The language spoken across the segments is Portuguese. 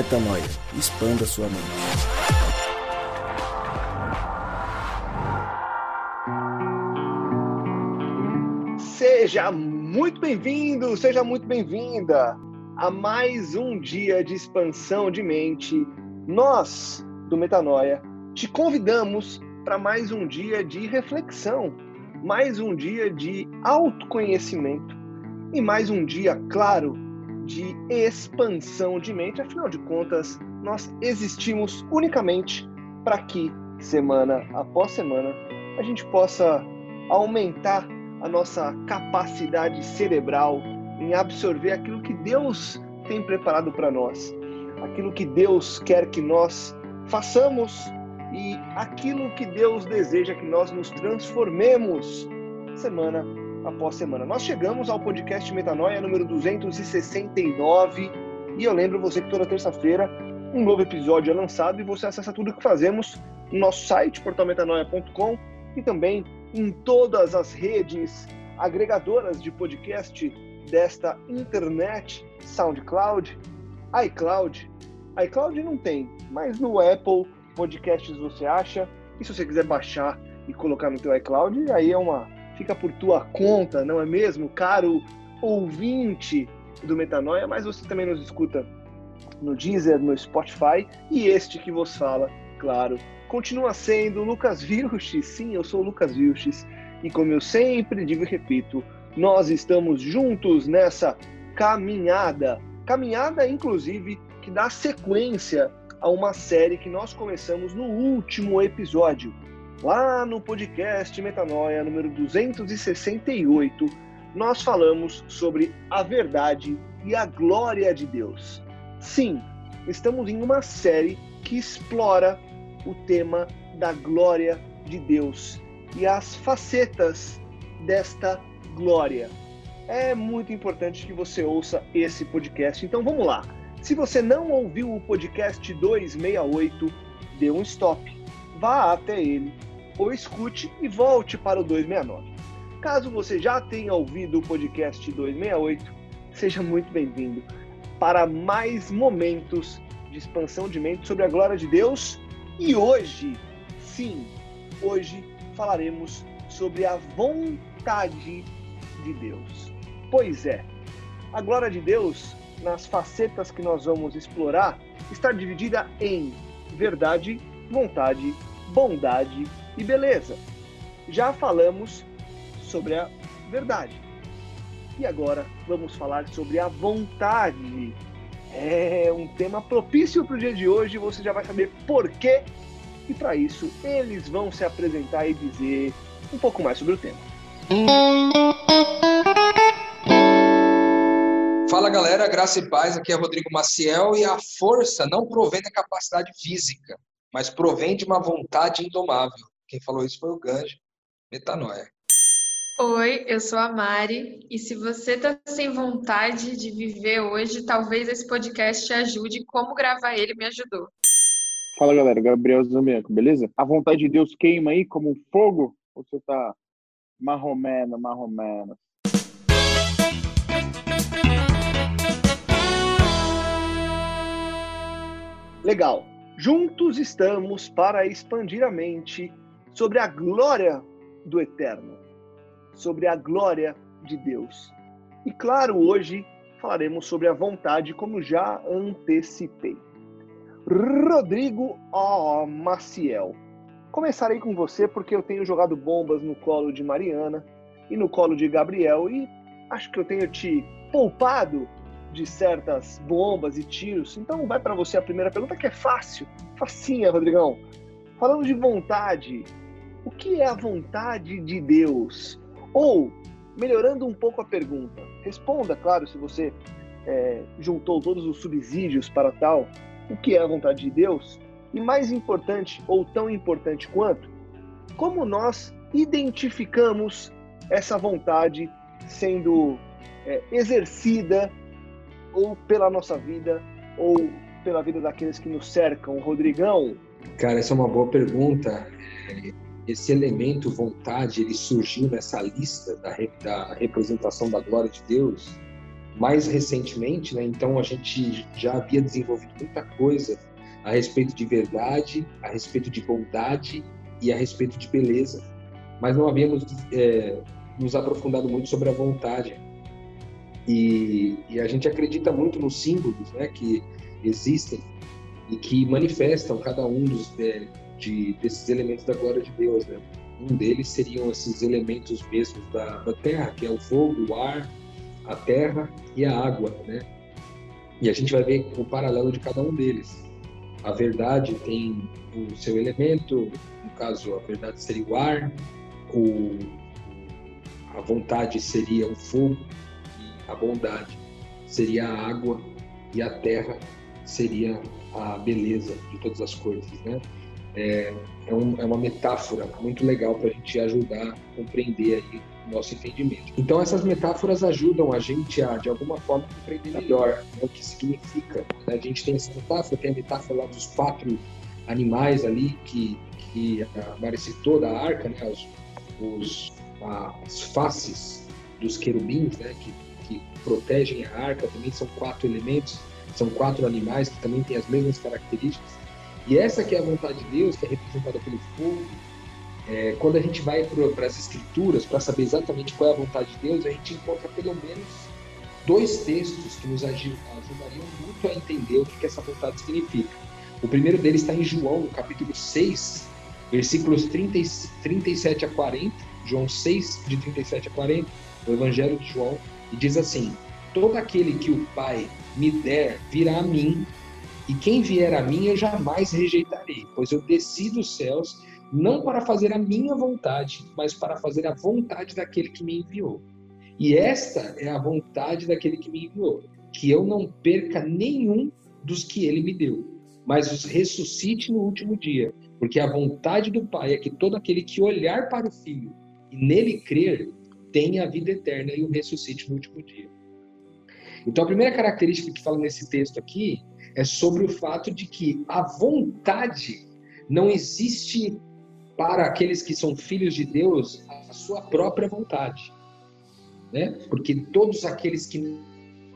Metanoia. Expanda sua mente. Seja muito bem-vindo, seja muito bem-vinda a mais um dia de expansão de mente. Nós, do Metanoia, te convidamos para mais um dia de reflexão, mais um dia de autoconhecimento e mais um dia, claro, de expansão de mente. Afinal de contas, nós existimos unicamente para que, semana após semana, a gente possa aumentar a nossa capacidade cerebral em absorver aquilo que Deus tem preparado para nós, aquilo que Deus quer que nós façamos e aquilo que Deus deseja que nós nos transformemos semana após semana. Nós chegamos ao podcast Metanoia número 269 e eu lembro você que toda terça-feira um novo episódio é lançado e você acessa tudo o que fazemos no nosso site portalmetanoia.com e também em todas as redes agregadoras de podcast desta internet, SoundCloud, iCloud. iCloud não tem, mas no Apple Podcasts você acha. E se você quiser baixar e colocar no teu iCloud, aí é uma fica por tua conta, não é mesmo, caro ouvinte do Metanoia, mas você também nos escuta no Deezer, no Spotify e este que vos fala, claro, continua sendo Lucas Vilches. Sim, eu sou Lucas Vilches. E como eu sempre digo e repito, nós estamos juntos nessa caminhada, caminhada inclusive que dá sequência a uma série que nós começamos no último episódio, Lá no podcast Metanoia número 268, nós falamos sobre a verdade e a glória de Deus. Sim, estamos em uma série que explora o tema da glória de Deus e as facetas desta glória. É muito importante que você ouça esse podcast. Então vamos lá. Se você não ouviu o podcast 268, dê um stop. Vá até ele ou escute e volte para o 269. Caso você já tenha ouvido o podcast 268, seja muito bem-vindo para mais momentos de expansão de mente sobre a glória de Deus. E hoje, sim, hoje falaremos sobre a vontade de Deus. Pois é, a glória de Deus, nas facetas que nós vamos explorar, está dividida em verdade, vontade, bondade e beleza. Já falamos sobre a verdade. E agora vamos falar sobre a vontade. É um tema propício para o dia de hoje, você já vai saber por quê. E para isso, eles vão se apresentar e dizer um pouco mais sobre o tema. Fala galera, graça e paz. Aqui é Rodrigo Maciel e a força não provém da capacidade física, mas provém de uma vontade indomável. Quem falou isso foi o Ganji, metanoia. Oi, eu sou a Mari e se você está sem vontade de viver hoje, talvez esse podcast te ajude. Como gravar ele me ajudou. Fala galera, Gabriel Zamianco, beleza? A vontade de Deus queima aí como um fogo? Ou você tá marromeno, marromeno? Legal. Juntos estamos para expandir a mente sobre a glória do Eterno, sobre a glória de Deus. E claro, hoje falaremos sobre a vontade, como já antecipei. Rodrigo O. Maciel. Começarei com você porque eu tenho jogado bombas no colo de Mariana e no colo de Gabriel e acho que eu tenho te poupado de certas bombas e tiros. Então vai para você a primeira pergunta que é fácil, facinha, Rodrigão. Falando de vontade, o que é a vontade de Deus? Ou, melhorando um pouco a pergunta, responda, claro, se você é, juntou todos os subsídios para tal, o que é a vontade de Deus? E mais importante, ou tão importante quanto, como nós identificamos essa vontade sendo é, exercida ou pela nossa vida ou pela vida daqueles que nos cercam, Rodrigão? Cara, essa é uma boa pergunta esse elemento vontade ele surgiu nessa lista da, da representação da glória de Deus mais recentemente, né, então a gente já havia desenvolvido muita coisa a respeito de verdade, a respeito de bondade e a respeito de beleza, mas não havíamos é, nos aprofundado muito sobre a vontade. E, e, a gente acredita muito nos símbolos né, que existem e que manifestam cada um dos, é, de, desses elementos da glória de Deus. Né? Um deles seriam esses elementos mesmos da, da terra, que é o fogo, o ar, a terra e a água. Né? E a gente vai ver o paralelo de cada um deles. A verdade tem o seu elemento, no caso, a verdade seria o ar, o, a vontade seria o fogo, a bondade seria a água e a terra seria a beleza de todas as coisas, né? É, é, um, é uma metáfora muito legal para a gente ajudar a compreender aí o nosso entendimento. Então essas metáforas ajudam a gente a, de alguma forma, compreender melhor né, o que significa. Né? A gente tem essa metáfora, tem a metáfora lá dos quatro animais ali que, que a Mari citou da arca, né? Os, os, as faces dos querubins, né? Que, que protegem a arca, também são quatro elementos são quatro animais que também têm as mesmas características. E essa que é a vontade de Deus, que é representada pelo fogo. É, quando a gente vai para as escrituras para saber exatamente qual é a vontade de Deus, a gente encontra pelo menos dois textos que nos ajudariam muito a entender o que, que essa vontade significa. O primeiro deles está em João, no capítulo 6, versículos 30, 37 a 40. João 6, de 37 a 40, o Evangelho de João, e diz assim: Todo aquele que o Pai me der virá a mim, e quem vier a mim eu jamais rejeitarei, pois eu desci dos céus não para fazer a minha vontade, mas para fazer a vontade daquele que me enviou. E esta é a vontade daquele que me enviou, que eu não perca nenhum dos que ele me deu, mas os ressuscite no último dia, porque a vontade do Pai é que todo aquele que olhar para o Filho e nele crer tenha a vida eterna e o ressuscite no último dia. Então, a primeira característica que fala nesse texto aqui é sobre o fato de que a vontade não existe para aqueles que são filhos de Deus a sua própria vontade, né? Porque todos aqueles que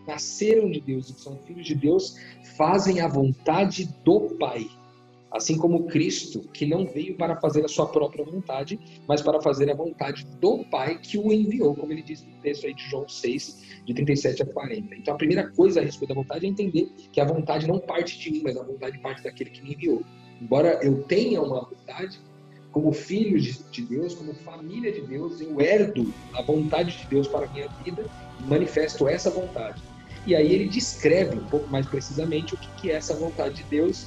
nasceram de Deus e que são filhos de Deus fazem a vontade do Pai. Assim como Cristo, que não veio para fazer a sua própria vontade, mas para fazer a vontade do Pai que o enviou, como ele diz no texto aí de João 6, de 37 a 40. Então a primeira coisa a respeito da vontade é entender que a vontade não parte de mim, mas a vontade parte daquele que me enviou. Embora eu tenha uma vontade, como filho de Deus, como família de Deus, eu herdo a vontade de Deus para a minha vida e manifesto essa vontade. E aí ele descreve um pouco mais precisamente o que é essa vontade de Deus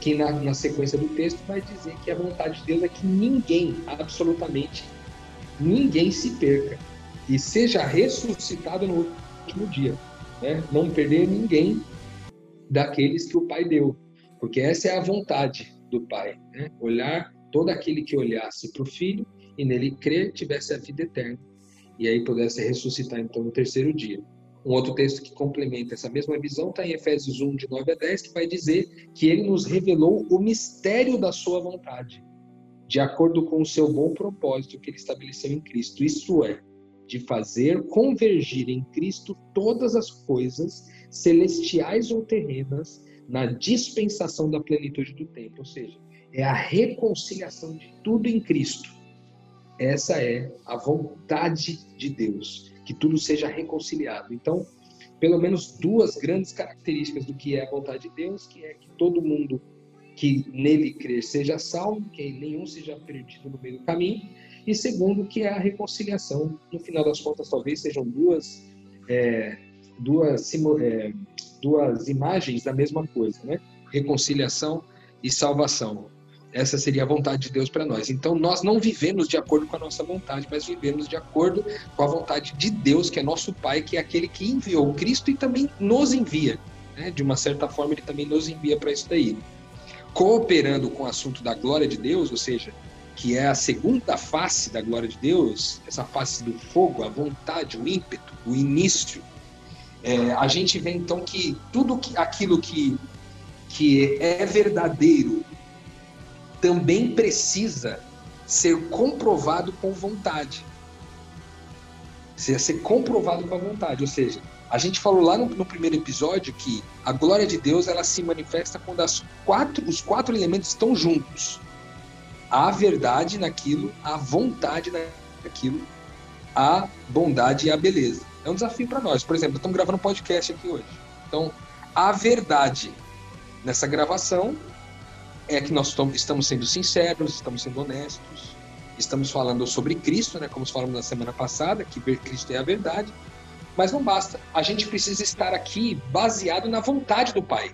que na, na sequência do texto vai dizer que a vontade de Deus é que ninguém, absolutamente ninguém se perca e seja ressuscitado no último dia. Né? Não perder ninguém daqueles que o Pai deu, porque essa é a vontade do Pai. Né? Olhar todo aquele que olhasse para o Filho e nele crer tivesse a vida eterna e aí pudesse ressuscitar então no terceiro dia. Um outro texto que complementa essa mesma visão está em Efésios 1, de 9 a 10, que vai dizer que ele nos revelou o mistério da sua vontade, de acordo com o seu bom propósito que ele estabeleceu em Cristo. Isso é, de fazer convergir em Cristo todas as coisas, celestiais ou terrenas, na dispensação da plenitude do tempo. Ou seja, é a reconciliação de tudo em Cristo. Essa é a vontade de Deus que tudo seja reconciliado. Então, pelo menos duas grandes características do que é a vontade de Deus, que é que todo mundo que nele crer seja salvo, que nenhum seja perdido no meio do caminho, e segundo, que é a reconciliação. No final das contas, talvez sejam duas, é, duas, é, duas imagens da mesma coisa, né? Reconciliação e salvação. Essa seria a vontade de Deus para nós. Então, nós não vivemos de acordo com a nossa vontade, mas vivemos de acordo com a vontade de Deus, que é nosso Pai, que é aquele que enviou Cristo e também nos envia. Né? De uma certa forma, ele também nos envia para isso daí. Cooperando com o assunto da glória de Deus, ou seja, que é a segunda face da glória de Deus, essa face do fogo, a vontade, o ímpeto, o início. É, a gente vê então que tudo aquilo que, que é verdadeiro também precisa ser comprovado com vontade. Ia ser comprovado com a vontade. Ou seja, a gente falou lá no, no, primeiro episódio que a glória de Deus ela se manifesta quando as quatro, os quatro elementos estão juntos. A verdade naquilo, a vontade naquilo, a bondade e a beleza. É um desafio para nós. Por exemplo, estamos gravando um podcast aqui hoje. Então, a verdade nessa gravação é que nós estamos sendo sinceros, estamos sendo honestos, estamos falando sobre Cristo, né, como falamos na semana passada, que ver Cristo é a verdade, mas não basta. A gente precisa estar aqui baseado na vontade do Pai.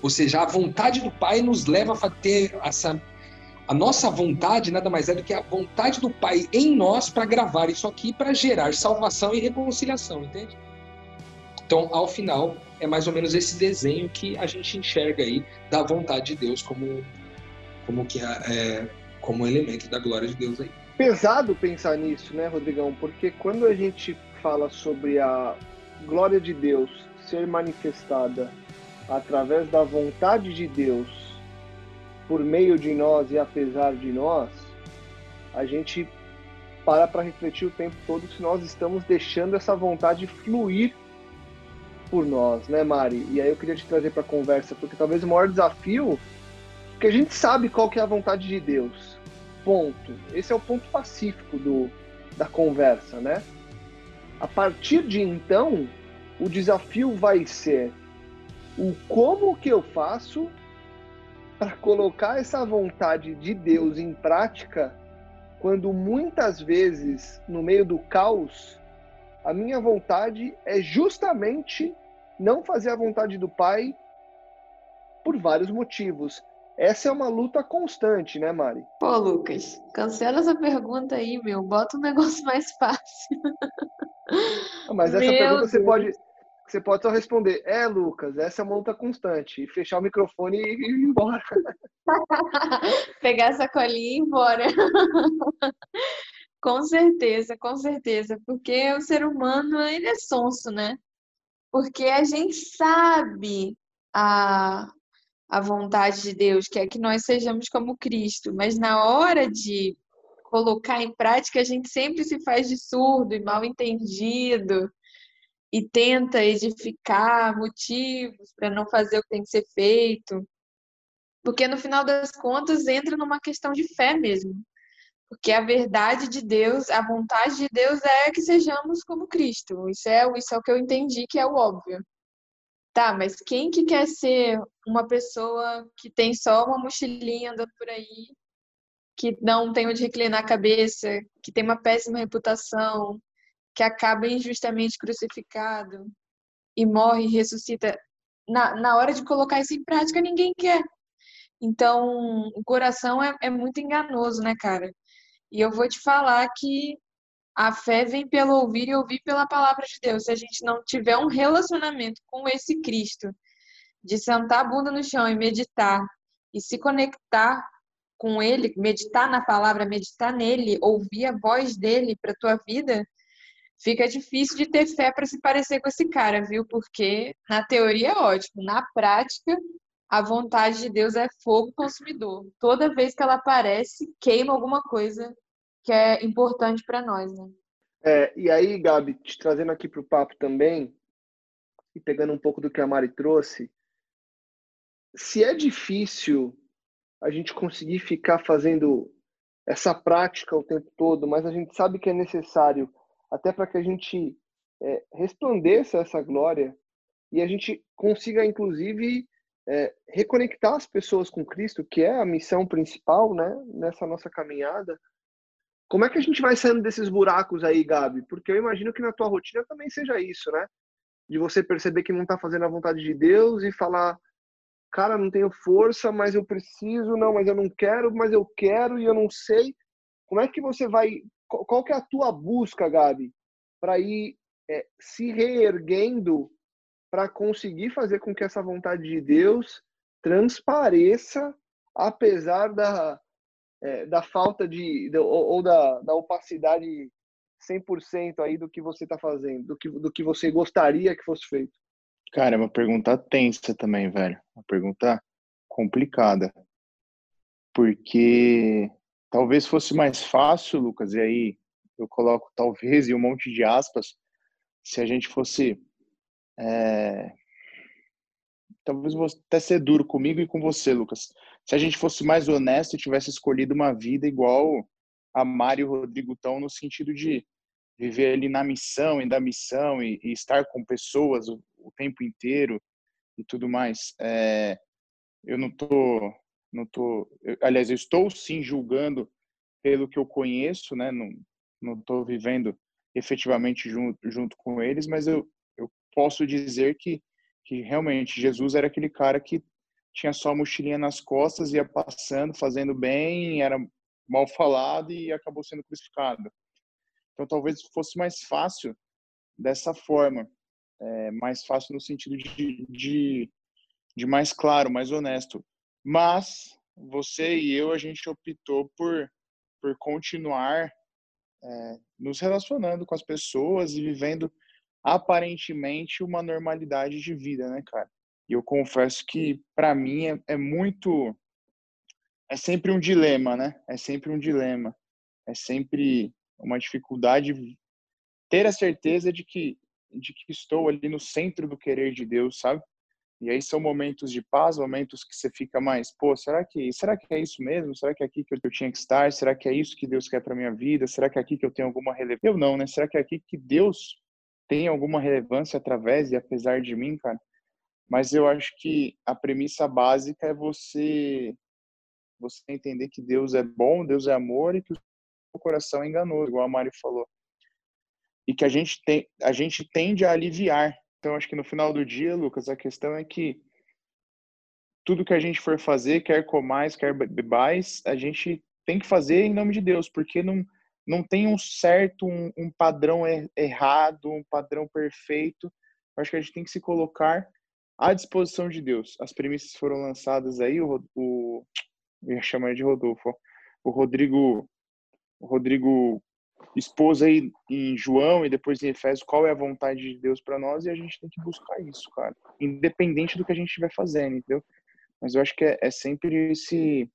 Ou seja, a vontade do Pai nos leva a ter essa. A nossa vontade nada mais é do que a vontade do Pai em nós para gravar isso aqui, para gerar salvação e reconciliação, entende? Então, ao final, é mais ou menos esse desenho que a gente enxerga aí da vontade de Deus como, como que é, como elemento da glória de Deus aí. Pesado pensar nisso, né, Rodrigão? Porque quando a gente fala sobre a glória de Deus ser manifestada através da vontade de Deus por meio de nós e apesar de nós, a gente para para refletir o tempo todo se nós estamos deixando essa vontade fluir por nós, né, Mari? E aí eu queria te trazer para a conversa, porque talvez o maior desafio, que a gente sabe qual que é a vontade de Deus, ponto. Esse é o ponto pacífico do, da conversa, né? A partir de então, o desafio vai ser o como que eu faço para colocar essa vontade de Deus em prática quando muitas vezes no meio do caos a minha vontade é justamente não fazer a vontade do Pai por vários motivos essa é uma luta constante, né, Mari? Pô, Lucas, cancela essa pergunta aí, meu. Bota um negócio mais fácil. Ah, mas essa meu pergunta Deus. você pode, você pode só responder: é, Lucas, essa é uma luta constante. E fechar o microfone e ir embora. Pegar essa colinha e ir embora. com certeza, com certeza. Porque o ser humano, ele é sonso, né? Porque a gente sabe a, a vontade de Deus, que é que nós sejamos como Cristo, mas na hora de colocar em prática, a gente sempre se faz de surdo e mal entendido e tenta edificar motivos para não fazer o que tem que ser feito. Porque no final das contas entra numa questão de fé mesmo. Porque a verdade de Deus, a vontade de Deus é que sejamos como Cristo. Isso é, isso é o que eu entendi que é o óbvio. Tá, mas quem que quer ser uma pessoa que tem só uma mochilinha andando por aí, que não tem onde reclinar a cabeça, que tem uma péssima reputação, que acaba injustamente crucificado e morre e ressuscita? Na, na hora de colocar isso em prática, ninguém quer. Então, o coração é, é muito enganoso, né, cara? E eu vou te falar que a fé vem pelo ouvir e ouvir pela palavra de Deus. Se a gente não tiver um relacionamento com esse Cristo, de sentar a bunda no chão e meditar e se conectar com ele, meditar na palavra, meditar nele, ouvir a voz dele para tua vida, fica difícil de ter fé para se parecer com esse cara, viu? Porque na teoria é ótimo, na prática a vontade de Deus é fogo consumidor. Toda vez que ela aparece, queima alguma coisa que é importante para nós, né? É, e aí, Gabi, te trazendo aqui para o papo também, e pegando um pouco do que a Mari trouxe, se é difícil a gente conseguir ficar fazendo essa prática o tempo todo, mas a gente sabe que é necessário até para que a gente é, resplandeça essa glória e a gente consiga, inclusive, é, reconectar as pessoas com Cristo, que é a missão principal né, nessa nossa caminhada. Como é que a gente vai saindo desses buracos aí, Gabi? Porque eu imagino que na tua rotina também seja isso, né? De você perceber que não está fazendo a vontade de Deus e falar, cara, não tenho força, mas eu preciso, não, mas eu não quero, mas eu quero e eu não sei. Como é que você vai? Qual que é a tua busca, Gabi, para ir é, se reerguendo para conseguir fazer com que essa vontade de Deus transpareça, apesar da é, da falta de, ou, ou, da, da opacidade 100% aí do que você está fazendo, do que, do que você gostaria que fosse feito? Cara, é uma pergunta tensa também, velho. Uma pergunta complicada. Porque talvez fosse mais fácil, Lucas, e aí eu coloco talvez e um monte de aspas, se a gente fosse. É... Talvez vou até ser duro comigo e com você, Lucas. Se a gente fosse mais honesto e tivesse escolhido uma vida igual a Mário e Rodrigo no sentido de viver ali na missão e da missão e, e estar com pessoas o, o, tempo inteiro e tudo mais. É, eu não tô, não tô, eu, aliás, eu estou sim julgando pelo que eu conheço, né? Não, não estou vivendo efetivamente junto, junto com eles, mas eu posso dizer que, que realmente Jesus era aquele cara que tinha só a mochilinha nas costas, ia passando, fazendo bem, era mal falado e acabou sendo crucificado. Então talvez fosse mais fácil dessa forma, é, mais fácil no sentido de, de, de mais claro, mais honesto. Mas você e eu, a gente optou por, por continuar é, nos relacionando com as pessoas e vivendo aparentemente uma normalidade de vida, né, cara? E eu confesso que para mim é, é, muito é sempre um dilema, né? É sempre um dilema. É sempre uma dificuldade ter a certeza de que de que estou ali no centro do querer de Deus, sabe? E aí são momentos de paz, momentos que você fica mais, pô, será que, será que é isso mesmo? Será que é aqui que eu tinha que estar? Será que é isso que Deus quer para minha vida? Será que é aqui que eu tenho alguma relevância? Eu não, né? Será que é aqui que Deus tem alguma relevância através e apesar de mim, cara? Mas eu acho que a premissa básica é você você entender que Deus é bom, Deus é amor e que o coração é enganoso, igual a Mari falou. E que a gente tem, a gente tende a aliviar então, acho que no final do dia, Lucas, a questão é que tudo que a gente for fazer, quer comais, quer bebais, a gente tem que fazer em nome de Deus, porque não, não tem um certo, um, um padrão er, errado, um padrão perfeito. Acho que a gente tem que se colocar à disposição de Deus. As premissas foram lançadas aí, o, o eu ia chamar de Rodolfo, o Rodrigo, o Rodrigo expôs aí em João e depois em Efésios qual é a vontade de Deus para nós e a gente tem que buscar isso, cara, independente do que a gente estiver fazendo, entendeu? Mas eu acho que é, é sempre esse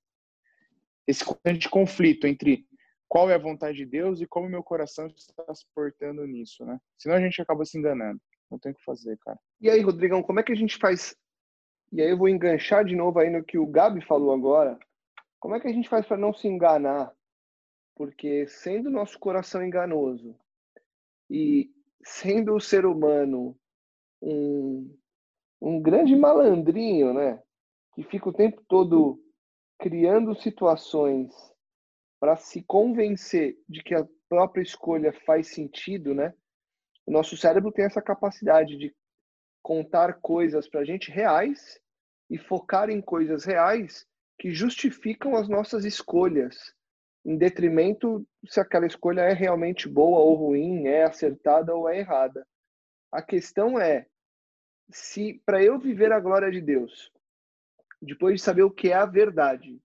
esse constante conflito entre qual é a vontade de Deus e como meu coração está se portando nisso, né? Senão a gente acaba se enganando. Não tem o que fazer, cara. E aí, Rodrigão, como é que a gente faz? E aí eu vou enganchar de novo aí no que o Gabi falou agora. Como é que a gente faz para não se enganar porque sendo nosso coração enganoso e sendo o ser humano um, um grande malandrinho, né? Que fica o tempo todo criando situações para se convencer de que a própria escolha faz sentido, né? O nosso cérebro tem essa capacidade de contar coisas para a gente reais e focar em coisas reais que justificam as nossas escolhas em detrimento se aquela escolha é realmente boa ou ruim, é acertada ou é errada. A questão é se para eu viver a glória de Deus, depois de saber o que é a verdade,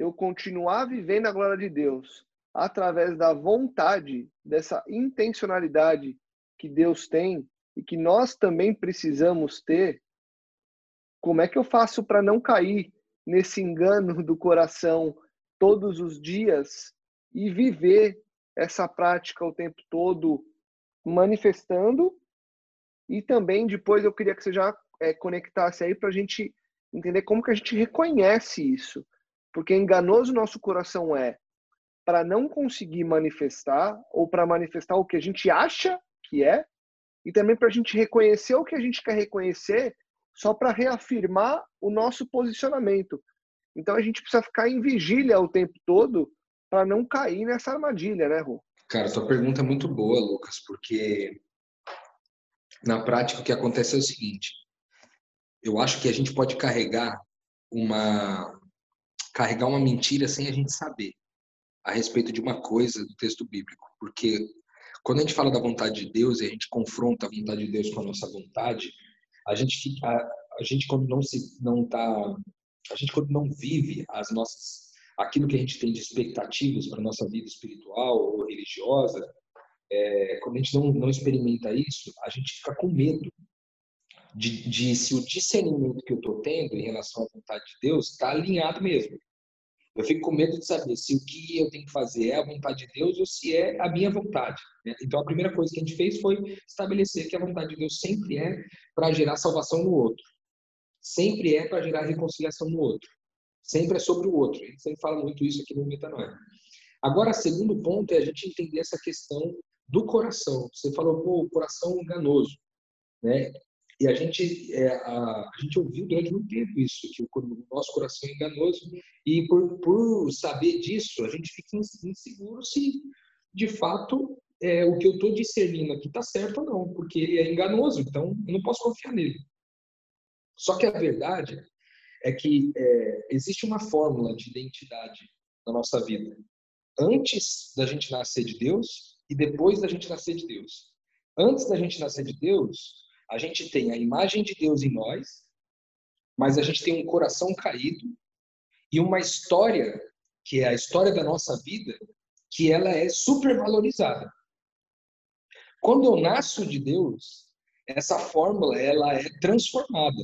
eu continuar vivendo a glória de Deus através da vontade, dessa intencionalidade que Deus tem e que nós também precisamos ter, como é que eu faço para não cair nesse engano do coração todos os dias e viver essa prática o tempo todo manifestando. E também depois eu queria que você já é, conectasse aí para a gente entender como que a gente reconhece isso. Porque enganoso nosso coração é para não conseguir manifestar ou para manifestar o que a gente acha que é e também para a gente reconhecer o que a gente quer reconhecer só para reafirmar o nosso posicionamento. Então a gente precisa ficar em vigília o tempo todo para não cair nessa armadilha, né, Rô? Cara, sua pergunta é muito boa, Lucas, porque na prática o que acontece é o seguinte: eu acho que a gente pode carregar uma carregar uma mentira sem a gente saber a respeito de uma coisa do texto bíblico, porque quando a gente fala da vontade de Deus e a gente confronta a vontade de Deus com a nossa vontade, a gente fica, a, a gente quando não se não está a gente quando não vive as nossas aquilo que a gente tem de expectativas para nossa vida espiritual ou religiosa, é, quando a gente não, não experimenta isso, a gente fica com medo de, de se o discernimento que eu estou tendo em relação à vontade de Deus está alinhado mesmo. Eu fico com medo de saber se o que eu tenho que fazer é a vontade de Deus ou se é a minha vontade. Né? Então, a primeira coisa que a gente fez foi estabelecer que a vontade de Deus sempre é para gerar salvação no outro. Sempre é para gerar reconciliação no outro. Sempre é sobre o outro. A gente sempre fala muito isso aqui no Metanoia. Agora, segundo ponto é a gente entender essa questão do coração. Você falou, pô, o coração enganoso. Né? E a gente, é, a, a, gente ouviu durante muito tempo isso, que o, nosso coração é enganoso. E por, por saber disso, a gente fica inseguro se, de fato, é, o que eu estou discernindo aqui está certo ou não, porque ele é enganoso, então eu não posso confiar nele. Só que a verdade é que é, existe uma fórmula de identidade na nossa vida. Antes da gente nascer de Deus e depois da gente nascer de Deus. Antes da gente nascer de Deus, a gente tem a imagem de Deus em nós, mas a gente tem um coração caído e uma história, que é a história da nossa vida, que ela é supervalorizada. Quando eu nasço de Deus, essa fórmula ela é transformada,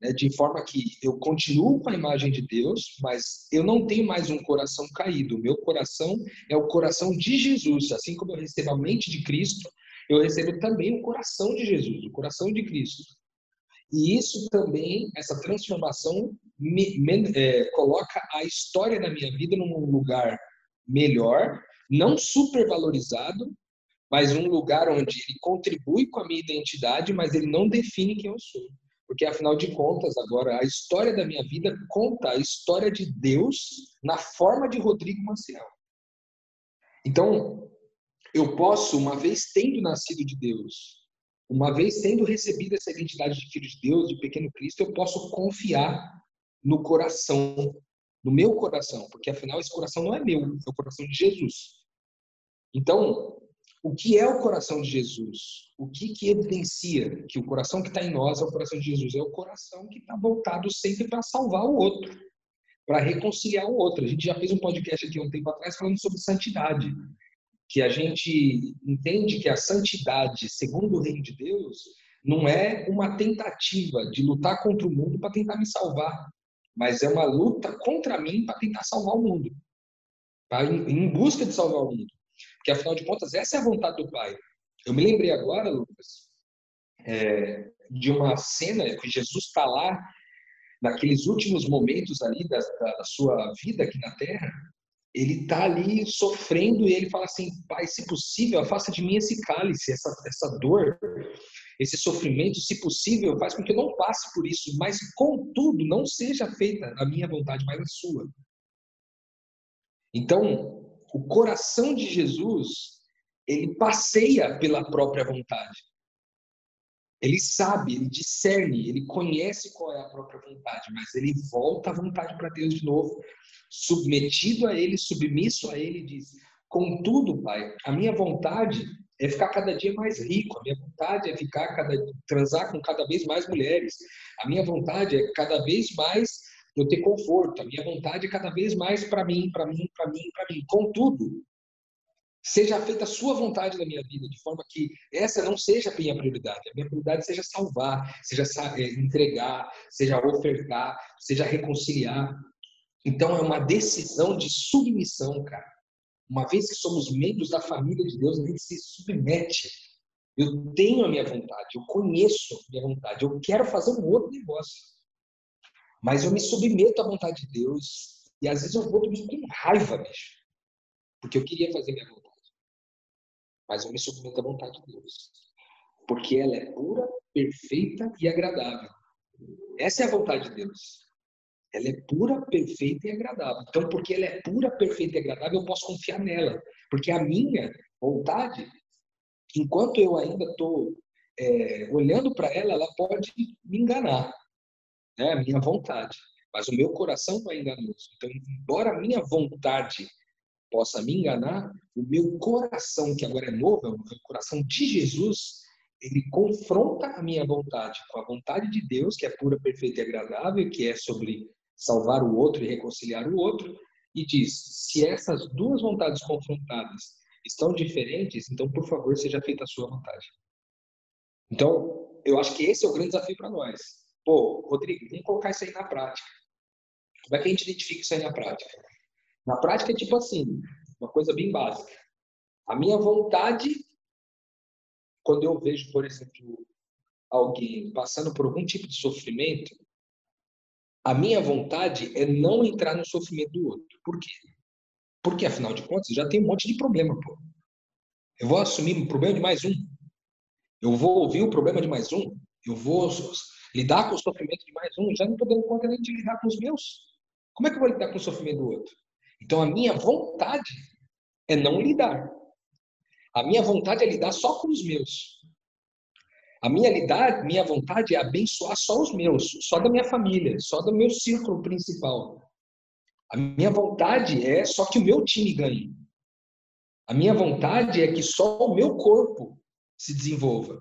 né, de forma que eu continuo com a imagem de Deus, mas eu não tenho mais um coração caído. Meu coração é o coração de Jesus, assim como eu recebo a mente de Cristo, eu recebo também o coração de Jesus, o coração de Cristo. E isso também, essa transformação, me, me, é, coloca a história da minha vida num lugar melhor, não supervalorizado, mas um lugar onde ele contribui com a minha identidade, mas ele não define quem eu sou. Porque, afinal de contas, agora, a história da minha vida conta a história de Deus na forma de Rodrigo Maciel. Então, eu posso, uma vez tendo nascido de Deus, uma vez tendo recebido essa identidade de filho de Deus, de pequeno Cristo, eu posso confiar no coração, no meu coração, porque afinal esse coração não é meu, é o coração de Jesus. Então, o que é o coração de Jesus? O que, que evidencia que o coração que está em nós é o coração de Jesus? É o coração que está voltado sempre para salvar o outro, para reconciliar o outro. A gente já fez um podcast aqui um tempo atrás falando sobre santidade que a gente entende que a santidade, segundo o reino de Deus, não é uma tentativa de lutar contra o mundo para tentar me salvar, mas é uma luta contra mim para tentar salvar o mundo, tá? em busca de salvar o mundo. Porque, afinal de contas, essa é a vontade do Pai. Eu me lembrei agora, Lucas, é, de uma cena que Jesus está lá, naqueles últimos momentos ali da, da sua vida aqui na Terra, ele está ali sofrendo e ele fala assim, pai, se possível, afasta de mim esse cálice, essa, essa dor, esse sofrimento, se possível, faz com que eu não passe por isso, mas contudo, não seja feita a minha vontade, mas a sua. Então, o coração de Jesus, ele passeia pela própria vontade. Ele sabe, ele discerne, ele conhece qual é a própria vontade, mas ele volta a vontade para Deus de novo submetido a Ele, submisso a Ele, diz: Contudo, Pai, a minha vontade é ficar cada dia mais rico, a minha vontade é ficar cada transar com cada vez mais mulheres, a minha vontade é cada vez mais eu ter conforto, a minha vontade é cada vez mais para mim, para mim, para mim, para mim. Contudo, seja feita a sua vontade na minha vida, de forma que essa não seja a minha prioridade. A minha prioridade seja salvar, seja é, entregar, seja ofertar, seja reconciliar. Então é uma decisão de submissão, cara. Uma vez que somos membros da família de Deus, a gente se submete. Eu tenho a minha vontade, eu conheço a minha vontade, eu quero fazer um outro negócio. Mas eu me submeto à vontade de Deus e às vezes eu vou com raiva, bicho. Porque eu queria fazer minha vontade. Mas eu me submeto à vontade de Deus. Porque ela é pura, perfeita e agradável. Essa é a vontade de Deus. Ela é pura, perfeita e agradável. Então, porque ela é pura, perfeita e agradável, eu posso confiar nela. Porque a minha vontade, enquanto eu ainda estou é, olhando para ela, ela pode me enganar. Né? A minha vontade. Mas o meu coração não é enganoso. Então, embora a minha vontade possa me enganar, o meu coração, que agora é novo, é o coração de Jesus, ele confronta a minha vontade com a vontade de Deus, que é pura, perfeita e agradável, que é sobre salvar o outro e reconciliar o outro, e diz: se essas duas vontades confrontadas estão diferentes, então, por favor, seja feita a sua vontade. Então, eu acho que esse é o grande desafio para nós. Pô, Rodrigo, vamos colocar isso aí na prática. Como é que a gente identifica isso aí na prática? Na prática é tipo assim, uma coisa bem básica. A minha vontade, quando eu vejo, por exemplo, alguém passando por algum tipo de sofrimento, a minha vontade é não entrar no sofrimento do outro. Por quê? Porque, afinal de contas, já tem um monte de problema, pô. Eu vou assumir o problema de mais um. Eu vou ouvir o problema de mais um. Eu vou lidar com o sofrimento de mais um. Já não estou dando conta nem de lidar com os meus. Como é que eu vou lidar com o sofrimento do outro? Então, a minha vontade é não lidar. A minha vontade é lidar só com os meus. A minha lidar, minha vontade é abençoar só os meus, só da minha família, só do meu círculo principal. A minha vontade é só que o meu time ganhe. A minha vontade é que só o meu corpo se desenvolva.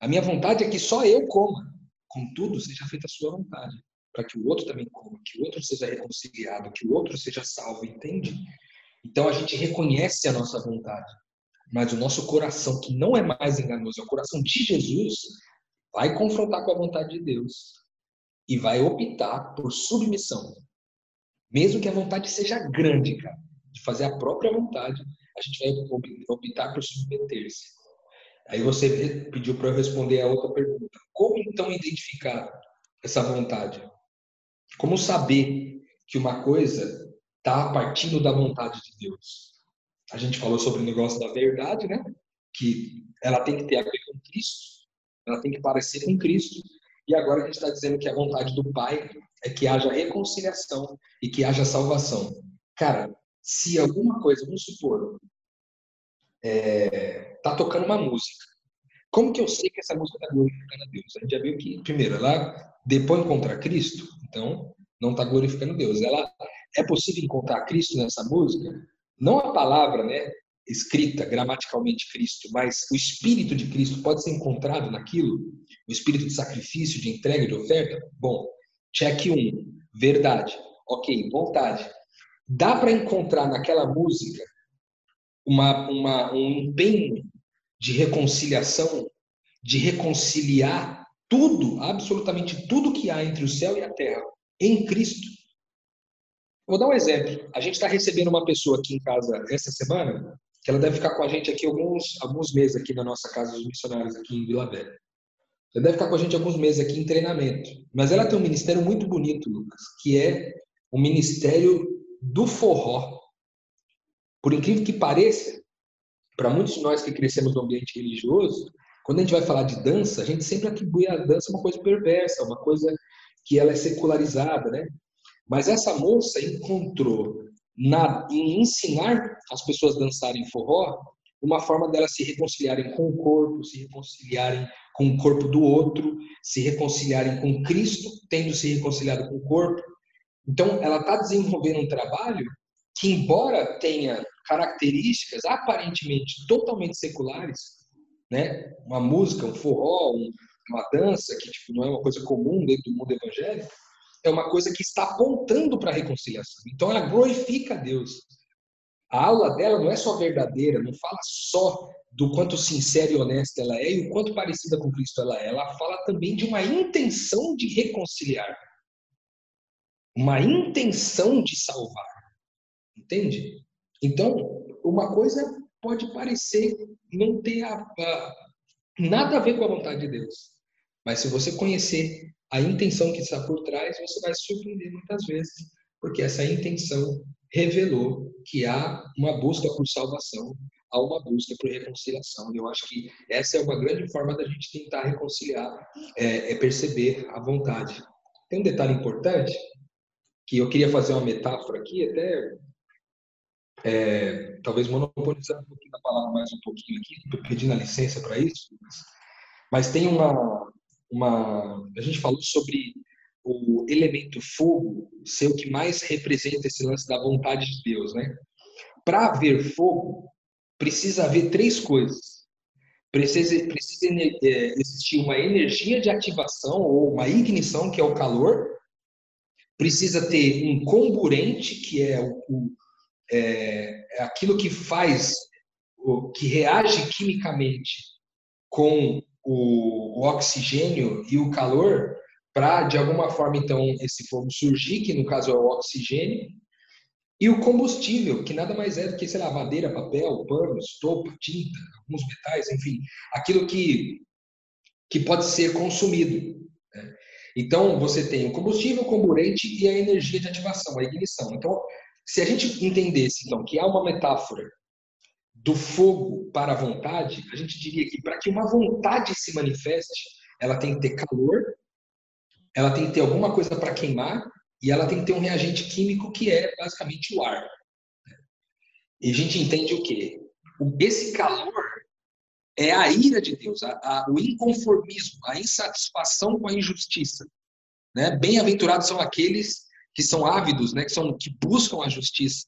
A minha vontade é que só eu coma. Contudo, seja feita a sua vontade, para que o outro também coma, que o outro seja reconciliado, que o outro seja salvo, entende? Então a gente reconhece a nossa vontade, mas o nosso coração, que não é mais enganoso, é o coração de Jesus, vai confrontar com a vontade de Deus e vai optar por submissão. Mesmo que a vontade seja grande, cara, de fazer a própria vontade, a gente vai optar por submeter-se. Aí você pediu para eu responder a outra pergunta. Como então identificar essa vontade? Como saber que uma coisa está partindo da vontade de Deus? A gente falou sobre o negócio da verdade, né? Que ela tem que ter a ver com Cristo, ela tem que parecer com Cristo. E agora a gente está dizendo que a vontade do Pai é que haja reconciliação e que haja salvação. Cara, se alguma coisa, vamos supor, é, tá tocando uma música. Como que eu sei que essa música está glorificando a Deus? A gente já viu que, primeiro, ela depõe contra Cristo, então não está glorificando Deus. Ela é possível encontrar Cristo nessa música? Não a palavra, né, escrita gramaticalmente Cristo, mas o Espírito de Cristo pode ser encontrado naquilo? O Espírito de sacrifício, de entrega, de oferta? Bom, check um, verdade. Ok, vontade dá para encontrar naquela música uma, uma, um empenho de reconciliação, de reconciliar tudo, absolutamente tudo que há entre o céu e a terra em Cristo. Vou dar um exemplo. A gente está recebendo uma pessoa aqui em casa essa semana, que ela deve ficar com a gente aqui alguns, alguns meses aqui na nossa casa dos missionários aqui em Vila Velha. Ela deve ficar com a gente alguns meses aqui em treinamento. Mas ela tem um ministério muito bonito, Lucas, que é o ministério do forró. Por incrível que pareça, para muitos de nós que crescemos no ambiente religioso, quando a gente vai falar de dança, a gente sempre atribui a dança uma coisa perversa, uma coisa que ela é secularizada, né? Mas essa moça encontrou na, em ensinar as pessoas a dançarem forró uma forma delas se reconciliarem com o corpo, se reconciliarem com o corpo do outro, se reconciliarem com Cristo, tendo se reconciliado com o corpo, então, ela está desenvolvendo um trabalho que, embora tenha características aparentemente totalmente seculares, né? uma música, um forró, um, uma dança, que tipo, não é uma coisa comum dentro do mundo evangélico, é uma coisa que está apontando para a reconciliação. Então, ela glorifica a Deus. A aula dela não é só verdadeira, não fala só do quanto sincera e honesta ela é e o quanto parecida com Cristo ela é. Ela fala também de uma intenção de reconciliar uma intenção de salvar. Entende? Então, uma coisa pode parecer não ter a, a, nada a ver com a vontade de Deus. Mas se você conhecer a intenção que está por trás, você vai se surpreender muitas vezes, porque essa intenção revelou que há uma busca por salvação, há uma busca por reconciliação. Eu acho que essa é uma grande forma da gente tentar reconciliar, é, é perceber a vontade. Tem um detalhe importante que eu queria fazer uma metáfora aqui, até é, talvez monopolizando um pouquinho a palavra mais um pouquinho aqui, pedindo a licença para isso, mas tem uma, uma. A gente falou sobre o elemento fogo ser o que mais representa esse lance da vontade de Deus, né? Para haver fogo, precisa haver três coisas. Precisa, precisa é, existir uma energia de ativação ou uma ignição, que é o calor, precisa ter um comburente, que é, o, é, é aquilo que faz, que reage quimicamente com o, o oxigênio e o calor, para, de alguma forma, então, esse fogo surgir, que no caso é o oxigênio, E o combustível, que nada mais é do que, sei lá, madeira, papel, pano, estopa, tinta, alguns metais, enfim, aquilo que, que pode ser consumido. Né? Então, você tem o combustível, o comburente e a energia de ativação, a ignição. Então, se a gente entendesse, então, que há uma metáfora do fogo para a vontade, a gente diria que para que uma vontade se manifeste, ela tem que ter calor, ela tem que ter alguma coisa para queimar e ela tem que ter um reagente químico que é basicamente o ar. E a gente entende o quê? Esse calor é a ira de Deus, a, a, o inconformismo, a insatisfação com a injustiça. Né? Bem-aventurados são aqueles que são ávidos, né? que, são, que buscam a justiça.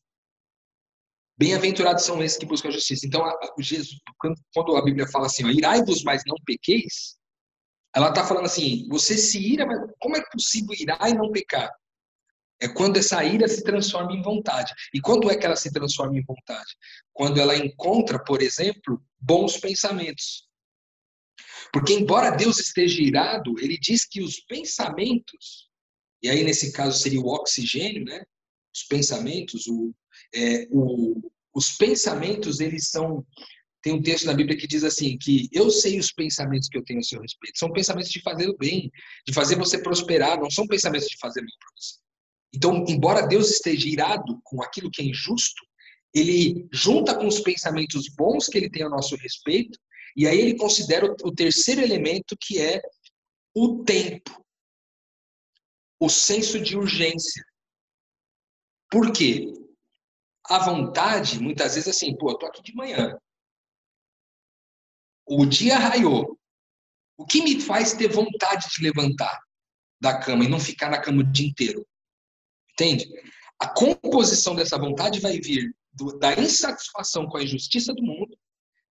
Bem-aventurados são esses que buscam a justiça. Então, a, a, Jesus, quando, a Bíblia fala assim, irai-vos, mas não pequeis, ela está falando assim, você se ira, mas como é possível irar e não pecar? É quando essa ira se transforma em vontade. E quando é que ela se transforma em vontade? Quando ela encontra, por exemplo, bons pensamentos. Porque, embora Deus esteja irado, ele diz que os pensamentos, e aí nesse caso seria o oxigênio, né? Os pensamentos, o, é, o, os pensamentos, eles são. Tem um texto na Bíblia que diz assim: que eu sei os pensamentos que eu tenho a seu respeito. São pensamentos de fazer o bem, de fazer você prosperar, não são pensamentos de fazer mal para você. Então, embora Deus esteja irado com aquilo que é injusto, ele junta com os pensamentos bons que ele tem a nosso respeito, e aí ele considera o terceiro elemento que é o tempo, o senso de urgência. Por quê? A vontade, muitas vezes, assim, pô, eu tô aqui de manhã. O dia raiou. O que me faz ter vontade de levantar da cama e não ficar na cama o dia inteiro? Entende? A composição dessa vontade vai vir do, da insatisfação com a injustiça do mundo,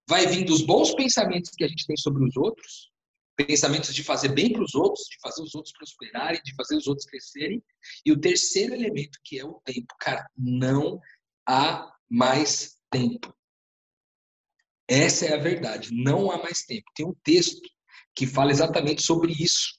vai vir dos bons pensamentos que a gente tem sobre os outros, pensamentos de fazer bem para os outros, de fazer os outros prosperarem, de fazer os outros crescerem. E o terceiro elemento, que é o tempo. Cara, não há mais tempo. Essa é a verdade. Não há mais tempo. Tem um texto que fala exatamente sobre isso.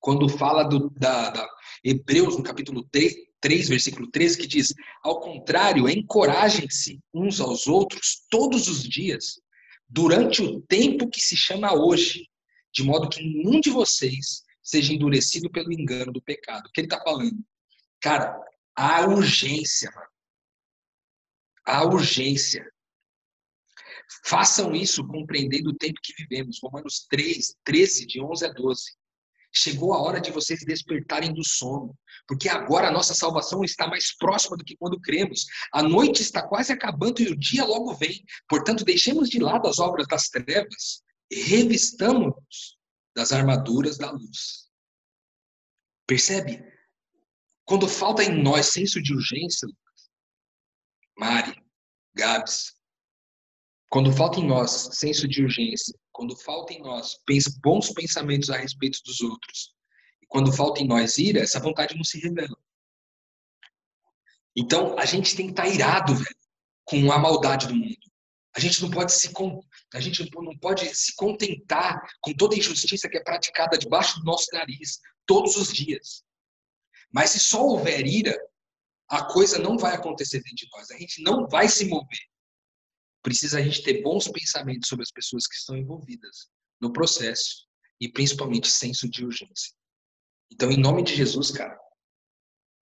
Quando fala do, da, da, Hebreus, no capítulo 3, 3, versículo 13, que diz: Ao contrário, encorajem-se uns aos outros todos os dias, durante o tempo que se chama hoje, de modo que nenhum de vocês seja endurecido pelo engano do pecado. O que ele está falando? Cara, há urgência. Há urgência. Façam isso compreendendo o tempo que vivemos. Romanos 3, 13, de 11 a 12. Chegou a hora de vocês despertarem do sono, porque agora a nossa salvação está mais próxima do que quando cremos. A noite está quase acabando e o dia logo vem. Portanto, deixemos de lado as obras das trevas e revistamos das armaduras da luz. Percebe? Quando falta em nós senso de urgência, Mari, Gabs, quando falta em nós senso de urgência, quando falta em nós bons pensamentos a respeito dos outros, e quando falta em nós ira, essa vontade não se revela. Então, a gente tem que estar tá irado, velho, com a maldade do mundo. A gente não pode se a gente não pode se contentar com toda a injustiça que é praticada debaixo do nosso nariz todos os dias. Mas se só houver ira, a coisa não vai acontecer dentro de nós. A gente não vai se mover precisa a gente ter bons pensamentos sobre as pessoas que estão envolvidas no processo e principalmente senso de urgência. Então, em nome de Jesus, cara,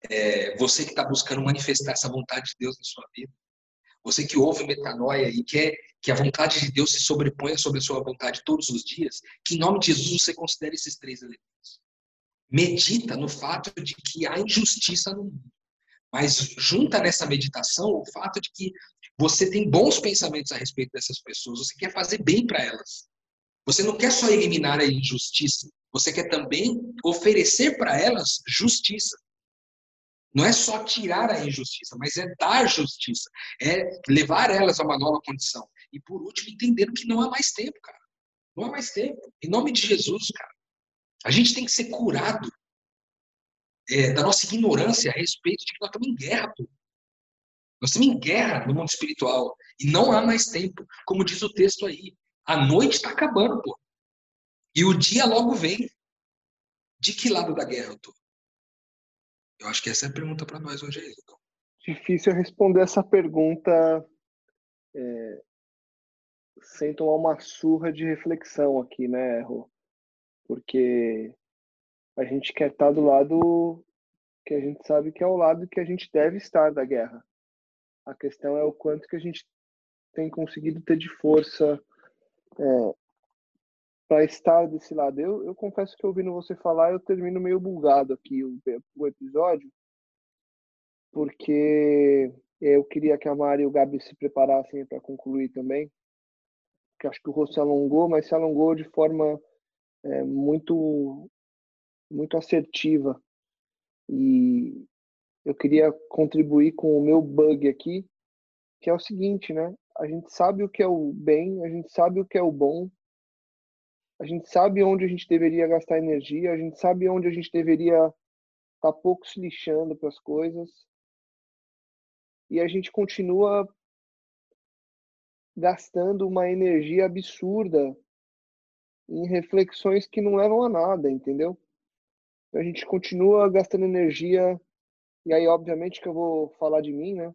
é, você que está buscando manifestar essa vontade de Deus na sua vida, você que ouve metanoia e quer que a vontade de Deus se sobreponha sobre a sua vontade todos os dias, que em nome de Jesus você considere esses três elementos. Medita no fato de que há injustiça no mundo. Mas junta nessa meditação o fato de que você tem bons pensamentos a respeito dessas pessoas, você quer fazer bem para elas. Você não quer só eliminar a injustiça, você quer também oferecer para elas justiça. Não é só tirar a injustiça, mas é dar justiça, é levar elas a uma nova condição. E por último, entendendo que não há mais tempo, cara. Não há mais tempo. Em nome de Jesus, cara. A gente tem que ser curado é, da nossa ignorância a respeito de que nós estamos em guerra, pô. Nós estamos em guerra no mundo espiritual. E não há mais tempo. Como diz o texto aí. A noite está acabando, pô. E o dia logo vem. De que lado da guerra eu tô? Eu acho que essa é a pergunta para nós hoje aí, então. difícil responder essa pergunta é, sem tomar uma surra de reflexão aqui, né, Rô? Porque a gente quer estar do lado que a gente sabe que é o lado que a gente deve estar da guerra. A questão é o quanto que a gente tem conseguido ter de força é, para estar desse lado. Eu, eu confesso que ouvindo você falar, eu termino meio bugado aqui o, o episódio, porque eu queria que a Mari e o Gabi se preparassem para concluir também, que acho que o rosto se alongou, mas se alongou de forma é, muito muito assertiva e eu queria contribuir com o meu bug aqui, que é o seguinte, né? A gente sabe o que é o bem, a gente sabe o que é o bom, a gente sabe onde a gente deveria gastar energia, a gente sabe onde a gente deveria estar tá pouco se lixando para as coisas. E a gente continua gastando uma energia absurda em reflexões que não levam a nada, entendeu? A gente continua gastando energia, e aí, obviamente, que eu vou falar de mim, né?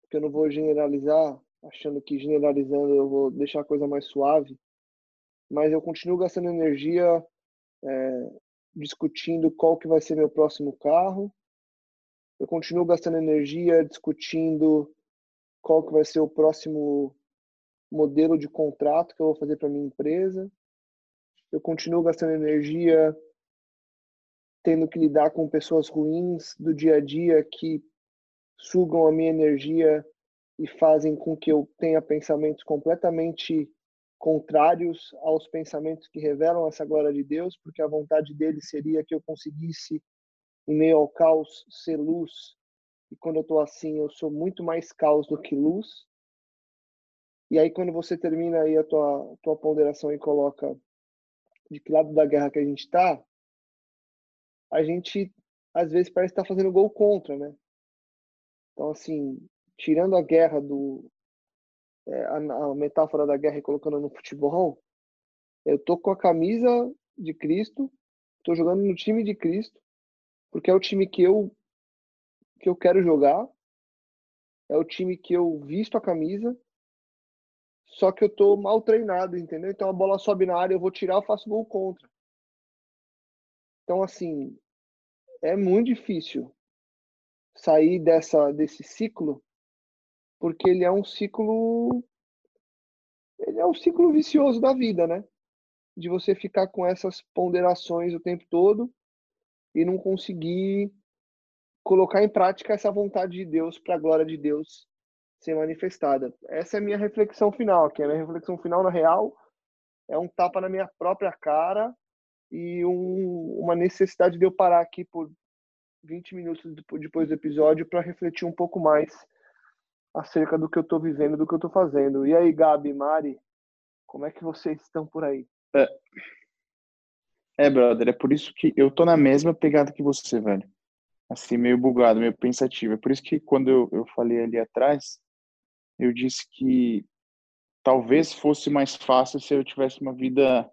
Porque eu não vou generalizar, achando que generalizando eu vou deixar a coisa mais suave, mas eu continuo gastando energia é, discutindo qual que vai ser meu próximo carro, eu continuo gastando energia discutindo qual que vai ser o próximo modelo de contrato que eu vou fazer para minha empresa. Eu continuo gastando energia tendo que lidar com pessoas ruins do dia a dia que sugam a minha energia e fazem com que eu tenha pensamentos completamente contrários aos pensamentos que revelam essa glória de Deus, porque a vontade dele seria que eu conseguisse, em meio ao caos, ser luz. E quando eu estou assim, eu sou muito mais caos do que luz. E aí, quando você termina aí a tua, tua ponderação e coloca de que lado da guerra que a gente está, a gente às vezes parece estar fazendo gol contra, né? Então, assim, tirando a guerra do. É, a, a, metáfora da guerra e colocando no futebol, eu tô com a camisa de Cristo, tô jogando no time de Cristo, porque é o time que eu que eu quero jogar, é o time que eu visto a camisa, só que eu tô mal treinado, entendeu? Então a bola sobe na área, eu vou tirar, eu faço gol contra. Então, assim, é muito difícil sair dessa desse ciclo, porque ele é um ciclo ele é um ciclo vicioso da vida, né? De você ficar com essas ponderações o tempo todo e não conseguir colocar em prática essa vontade de Deus para a glória de Deus ser manifestada. Essa é a minha reflexão final, que a minha reflexão final na real é um tapa na minha própria cara e um, uma necessidade de eu parar aqui por 20 minutos depois do episódio para refletir um pouco mais acerca do que eu estou vivendo, do que eu estou fazendo. E aí, Gabi, Mari, como é que vocês estão por aí? É. é, brother, é por isso que eu tô na mesma pegada que você, velho. Assim, meio bugado, meio pensativo. É por isso que quando eu, eu falei ali atrás, eu disse que talvez fosse mais fácil se eu tivesse uma vida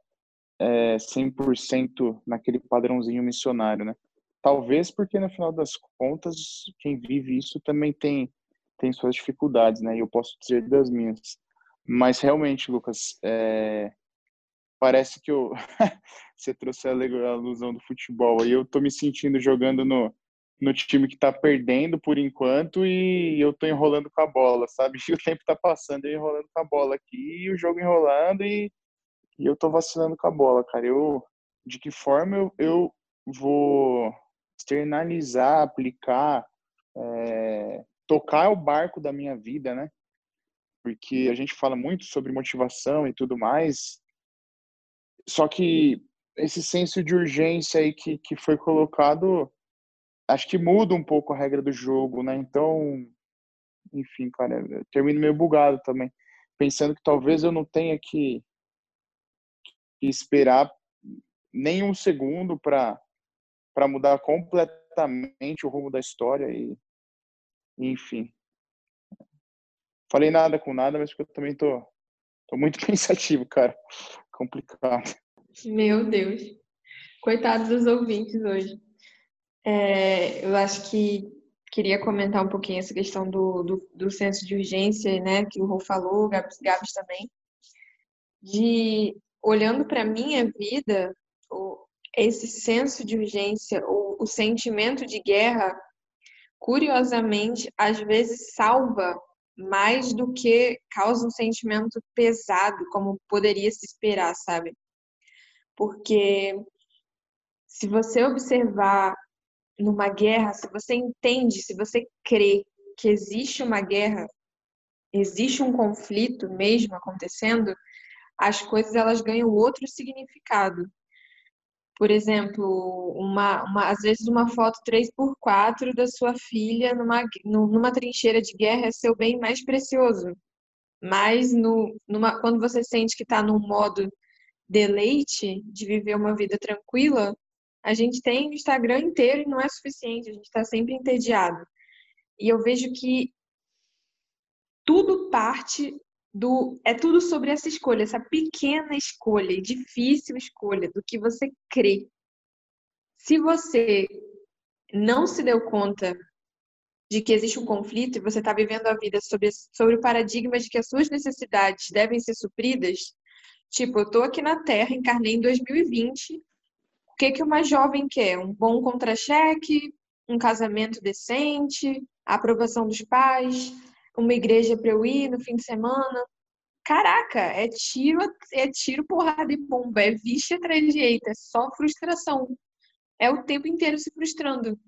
é, 100% naquele padrãozinho missionário, né? Talvez porque no final das contas, quem vive isso também tem tem suas dificuldades, né? E eu posso dizer das minhas. Mas realmente, Lucas, é... parece que eu você trouxe a alusão do futebol e eu tô me sentindo jogando no no time que tá perdendo por enquanto e eu tô enrolando com a bola, sabe? E o tempo tá passando, eu enrolando com a bola aqui e o jogo enrolando e e eu tô vacilando com a bola, cara. Eu, de que forma eu, eu vou externalizar, aplicar, é, tocar o barco da minha vida, né? Porque a gente fala muito sobre motivação e tudo mais, só que esse senso de urgência aí que, que foi colocado, acho que muda um pouco a regra do jogo, né? Então, enfim, cara, eu termino meio bugado também, pensando que talvez eu não tenha que que esperar nem um segundo para para mudar completamente o rumo da história e enfim. Falei nada com nada mas eu também tô tô muito pensativo cara. Complicado. Meu Deus. Coitados dos ouvintes hoje. É, eu acho que queria comentar um pouquinho essa questão do, do, do senso de urgência, né, que o Rô falou, Gabs, Gabs também, de olhando para minha vida, esse senso de urgência, o, o sentimento de guerra, curiosamente, às vezes salva mais do que causa um sentimento pesado, como poderia se esperar, sabe? Porque se você observar numa guerra, se você entende, se você crê que existe uma guerra, existe um conflito mesmo acontecendo, as coisas elas ganham outro significado. Por exemplo, uma, uma, às vezes uma foto 3x4 da sua filha numa, numa trincheira de guerra é seu bem mais precioso. Mas no, numa, quando você sente que está num modo deleite de viver uma vida tranquila, a gente tem o Instagram inteiro e não é suficiente, a gente está sempre entediado. E eu vejo que tudo parte do. É tudo sobre essa escolha, essa pequena escolha, difícil escolha, do que você crê. Se você não se deu conta de que existe um conflito e você está vivendo a vida sobre, sobre o paradigma de que as suas necessidades devem ser supridas, tipo, eu estou aqui na Terra, encarnei em 2020 que, que uma jovem quer? Um bom contra-cheque, um casamento decente, a aprovação dos pais, uma igreja para eu ir no fim de semana. Caraca, é tiro, é tiro, porrada e bomba, é vixe atrás de eita, é só frustração. É o tempo inteiro se frustrando.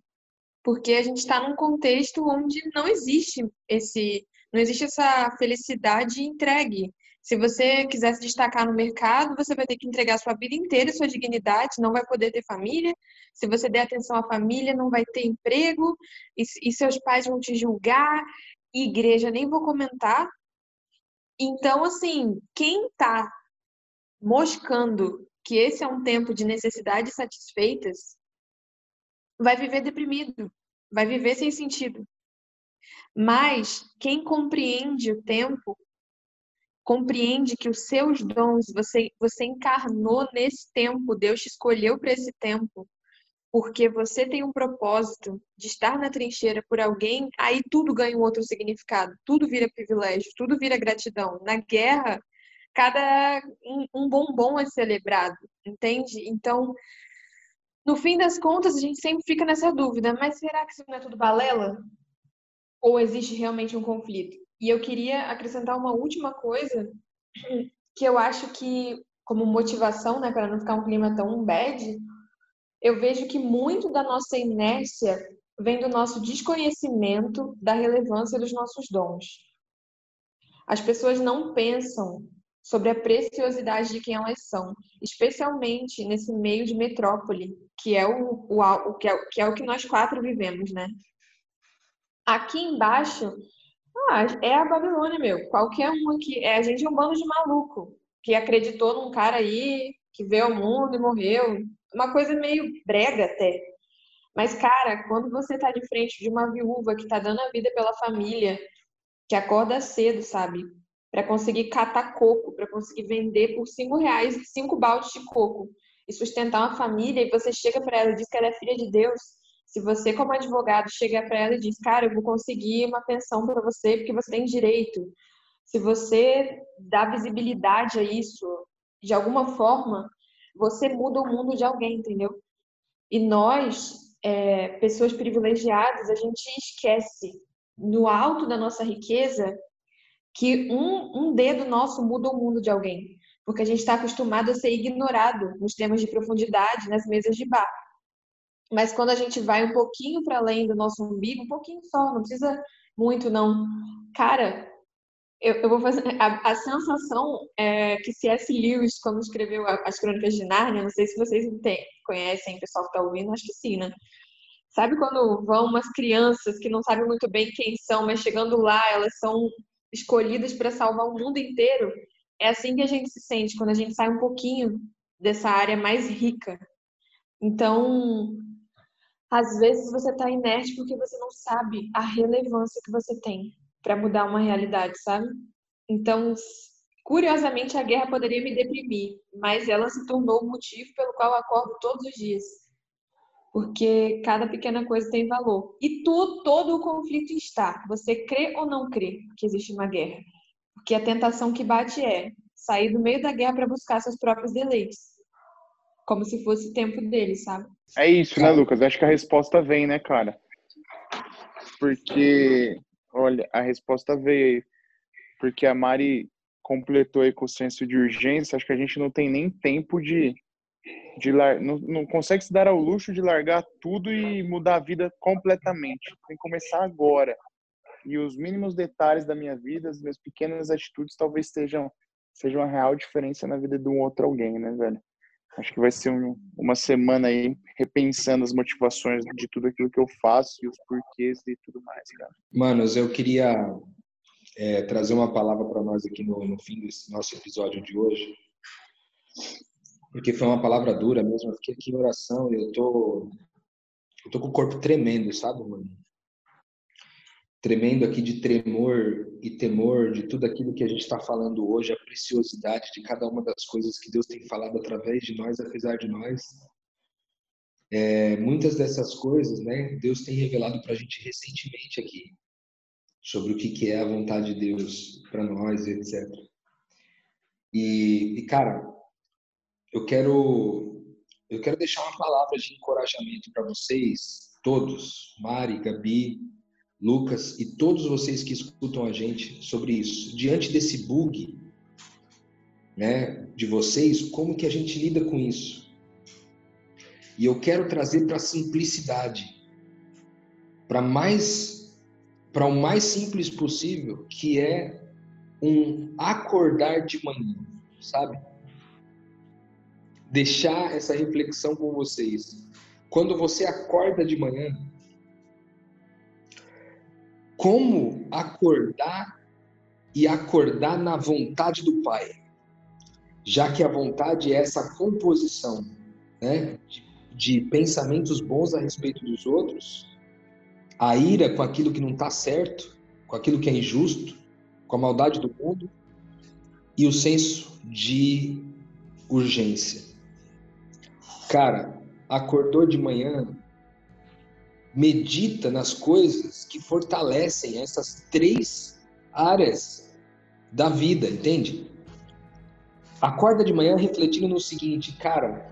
Porque a gente está num contexto onde não existe esse, não existe essa felicidade entregue. Se você quiser se destacar no mercado, você vai ter que entregar sua vida inteira, sua dignidade, não vai poder ter família. Se você der atenção à família, não vai ter emprego e, e seus pais vão te julgar. Igreja, nem vou comentar. Então, assim, quem está moscando que esse é um tempo de necessidades satisfeitas, vai viver deprimido, vai viver sem sentido. Mas quem compreende o tempo compreende que os seus dons, você, você encarnou nesse tempo, Deus te escolheu para esse tempo, porque você tem um propósito de estar na trincheira por alguém, aí tudo ganha um outro significado, tudo vira privilégio, tudo vira gratidão. Na guerra, cada um bombom é celebrado, entende? Então, no fim das contas, a gente sempre fica nessa dúvida, mas será que isso não é tudo balela? Ou existe realmente um conflito? E eu queria acrescentar uma última coisa que eu acho que, como motivação, né, para não ficar um clima tão bad, eu vejo que muito da nossa inércia vem do nosso desconhecimento da relevância dos nossos dons. As pessoas não pensam sobre a preciosidade de quem elas são, especialmente nesse meio de metrópole, que é o, o, o, que, é, que é o que nós quatro vivemos, né? Aqui embaixo ah, é a Babilônia, meu. Qualquer um aqui. É, a gente é um bando de maluco que acreditou num cara aí, que veio ao mundo e morreu. Uma coisa meio brega até. Mas, cara, quando você tá de frente de uma viúva que tá dando a vida pela família, que acorda cedo, sabe? Para conseguir catar coco, para conseguir vender por cinco reais cinco baldes de coco e sustentar uma família, e você chega para ela e diz que ela é filha de Deus se você, como advogado, chega para ela e diz, cara, eu vou conseguir uma pensão para você porque você tem direito. Se você dá visibilidade a isso, de alguma forma, você muda o mundo de alguém, entendeu? E nós, é, pessoas privilegiadas, a gente esquece, no alto da nossa riqueza, que um, um dedo nosso muda o mundo de alguém. Porque a gente está acostumado a ser ignorado nos temas de profundidade, nas mesas de bar. Mas quando a gente vai um pouquinho para além do nosso umbigo, um pouquinho só, não precisa muito, não. Cara, eu, eu vou fazer. A, a sensação é que C.S. Lewis, quando escreveu as Crônicas de Nárnia, não sei se vocês tem, conhecem, o pessoal que está ouvindo, acho que sim, né? Sabe quando vão umas crianças que não sabem muito bem quem são, mas chegando lá, elas são escolhidas para salvar o mundo inteiro? É assim que a gente se sente quando a gente sai um pouquinho dessa área mais rica. Então, às vezes você está inerte porque você não sabe a relevância que você tem para mudar uma realidade, sabe? Então, curiosamente, a guerra poderia me deprimir, mas ela se tornou o motivo pelo qual eu acordo todos os dias. porque cada pequena coisa tem valor. E tu, todo o conflito está. Você crê ou não crê que existe uma guerra? Porque a tentação que bate é sair do meio da guerra para buscar seus próprios deleites. Como se fosse tempo dele, sabe? É isso, né, Lucas? Acho que a resposta vem, né, cara? Porque, olha, a resposta veio aí. Porque a Mari completou aí com o senso de urgência. Acho que a gente não tem nem tempo de. de lar... não, não consegue se dar ao luxo de largar tudo e mudar a vida completamente. Tem que começar agora. E os mínimos detalhes da minha vida, as minhas pequenas atitudes, talvez sejam, sejam uma real diferença na vida de um outro alguém, né, velho? Acho que vai ser um, uma semana aí repensando as motivações de tudo aquilo que eu faço e os porquês e tudo mais, cara. Manos, eu queria é, trazer uma palavra para nós aqui no, no, fim desse nosso episódio de hoje, porque foi uma palavra dura mesmo. Eu fiquei aqui em oração e eu tô, eu tô com o corpo tremendo, sabe, mano? Tremendo aqui de tremor e temor de tudo aquilo que a gente está falando hoje, a preciosidade de cada uma das coisas que Deus tem falado através de nós, apesar de nós. É, muitas dessas coisas, né, Deus tem revelado para a gente recentemente aqui sobre o que, que é a vontade de Deus para nós, etc. E, e cara, eu quero eu quero deixar uma palavra de encorajamento para vocês todos, Mari, Gabi, Lucas e todos vocês que escutam a gente sobre isso. Diante desse bug, né, de vocês, como que a gente lida com isso? E eu quero trazer para a simplicidade, para mais para o mais simples possível, que é um acordar de manhã, sabe? Deixar essa reflexão com vocês. Quando você acorda de manhã, como acordar e acordar na vontade do Pai, já que a vontade é essa composição né, de, de pensamentos bons a respeito dos outros, a ira com aquilo que não está certo, com aquilo que é injusto, com a maldade do mundo e o senso de urgência. Cara, acordou de manhã, medita nas coisas que fortalecem essas três áreas da vida, entende? Acorda de manhã refletindo no seguinte, cara,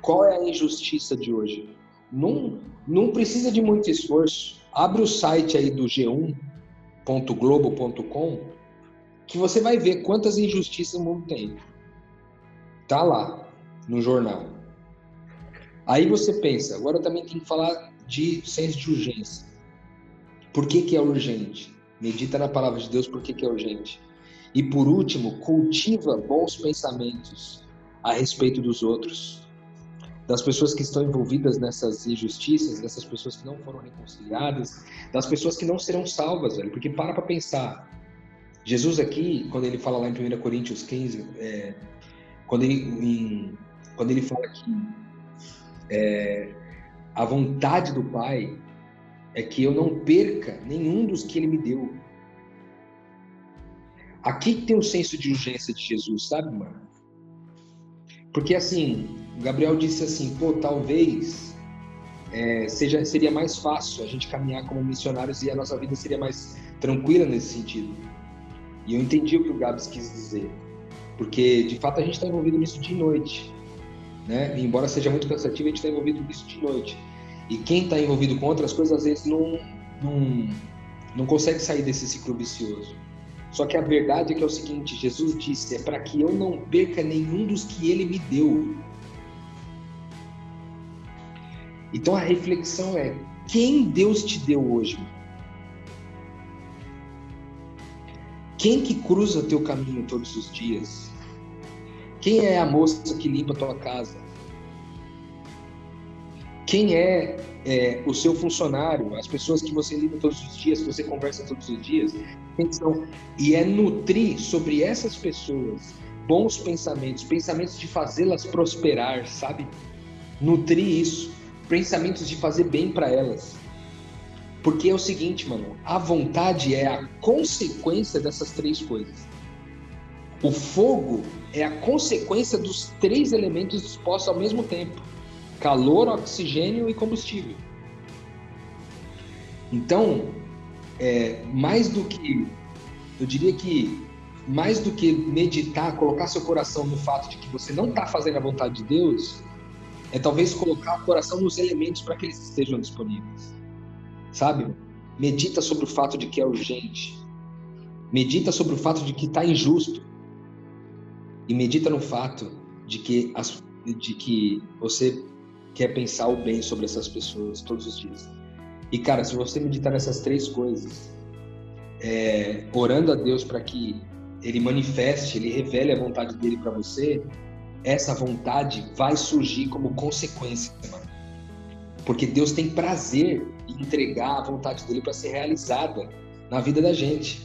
qual é a injustiça de hoje? Não, não precisa de muito esforço. Abre o site aí do g1.globo.com que você vai ver quantas injustiças o mundo tem. Tá lá, no jornal. Aí você pensa, agora eu também tenho que falar de senso de urgência. Por que, que é urgente? Medita na palavra de Deus por que, que é urgente. E por último, cultiva bons pensamentos a respeito dos outros, das pessoas que estão envolvidas nessas injustiças, dessas pessoas que não foram reconciliadas, das pessoas que não serão salvas, velho. Porque para para pensar. Jesus aqui, quando ele fala lá em 1 Coríntios 15, é, quando, ele, em, quando ele fala que é, a vontade do Pai é que eu não perca nenhum dos que Ele me deu. Aqui tem o senso de urgência de Jesus, sabe, mano? Porque assim, Gabriel disse assim, pô, talvez é, seja, seria mais fácil a gente caminhar como missionários e a nossa vida seria mais tranquila nesse sentido. E eu entendi o que o Gabs quis dizer. Porque, de fato, a gente está envolvido nisso de noite né? E embora seja muito cansativo, a gente está envolvido nisso de noite. E quem está envolvido com outras coisas, às vezes, não, não, não consegue sair desse ciclo vicioso. Só que a verdade é que é o seguinte: Jesus disse, é para que eu não perca nenhum dos que ele me deu. Então a reflexão é: quem Deus te deu hoje? Quem que cruza teu caminho todos os dias? Quem é a moça que limpa a tua casa? Quem é, é, o seu funcionário? As pessoas que você lida todos os dias, que você conversa todos os dias? São? E é nutrir sobre essas pessoas bons pensamentos, pensamentos de fazê-las prosperar, sabe? Nutrir isso, pensamentos de fazer bem para elas. Porque é o seguinte, mano, a vontade é a consequência dessas três coisas. O fogo é a consequência dos três elementos dispostos ao mesmo tempo. calor, oxigênio e combustível. Então, é, mais do que, eu diria que mais do que meditar, colocar seu coração no fato de que você não está fazendo a vontade de Deus, é talvez colocar o coração nos elementos para que eles estejam disponíveis. Sabe? Medita sobre o fato de que é urgente. Medita sobre o fato de que está injusto. E medita no fato de que, as, de que você quer pensar o bem sobre essas pessoas todos os dias. E, cara, se você meditar nessas três coisas, é, orando a Deus para que Ele manifeste, Ele revele a vontade dele para você, essa vontade vai surgir como consequência, mano. Porque Deus tem prazer em entregar a vontade dele para ser realizada na vida da gente.